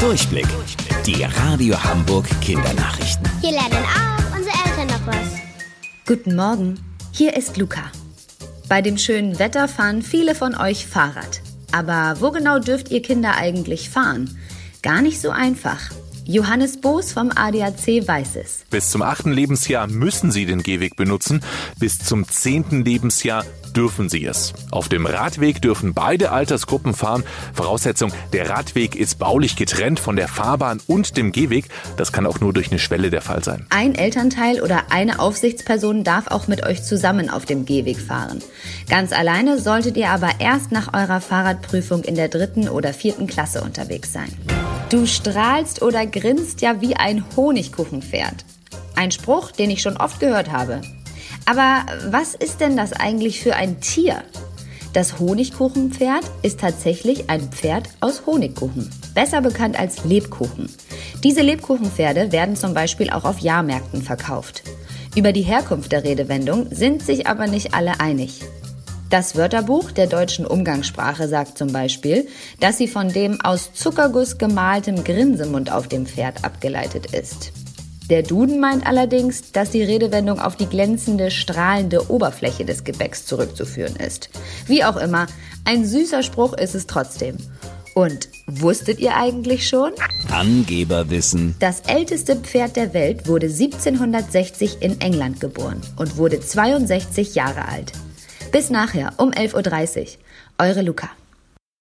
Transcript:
Durchblick. Die Radio Hamburg Kindernachrichten. Hier lernen auch unsere Eltern noch was. Guten Morgen, hier ist Luca. Bei dem schönen Wetter fahren viele von euch Fahrrad. Aber wo genau dürft ihr Kinder eigentlich fahren? Gar nicht so einfach. Johannes Boos vom ADAC weiß es. Bis zum achten Lebensjahr müssen sie den Gehweg benutzen. Bis zum zehnten Lebensjahr dürfen sie es. Auf dem Radweg dürfen beide Altersgruppen fahren. Voraussetzung, der Radweg ist baulich getrennt von der Fahrbahn und dem Gehweg. Das kann auch nur durch eine Schwelle der Fall sein. Ein Elternteil oder eine Aufsichtsperson darf auch mit euch zusammen auf dem Gehweg fahren. Ganz alleine solltet ihr aber erst nach eurer Fahrradprüfung in der dritten oder vierten Klasse unterwegs sein. Du strahlst oder grinst ja wie ein Honigkuchenpferd. Ein Spruch, den ich schon oft gehört habe. Aber was ist denn das eigentlich für ein Tier? Das Honigkuchenpferd ist tatsächlich ein Pferd aus Honigkuchen, besser bekannt als Lebkuchen. Diese Lebkuchenpferde werden zum Beispiel auch auf Jahrmärkten verkauft. Über die Herkunft der Redewendung sind sich aber nicht alle einig. Das Wörterbuch der deutschen Umgangssprache sagt zum Beispiel, dass sie von dem aus Zuckerguss gemaltem Grinsemund auf dem Pferd abgeleitet ist. Der Duden meint allerdings, dass die Redewendung auf die glänzende, strahlende Oberfläche des Gebäcks zurückzuführen ist. Wie auch immer, ein süßer Spruch ist es trotzdem. Und wusstet ihr eigentlich schon? Angeberwissen. Das älteste Pferd der Welt wurde 1760 in England geboren und wurde 62 Jahre alt. Bis nachher um 11.30 Uhr. Eure Luca.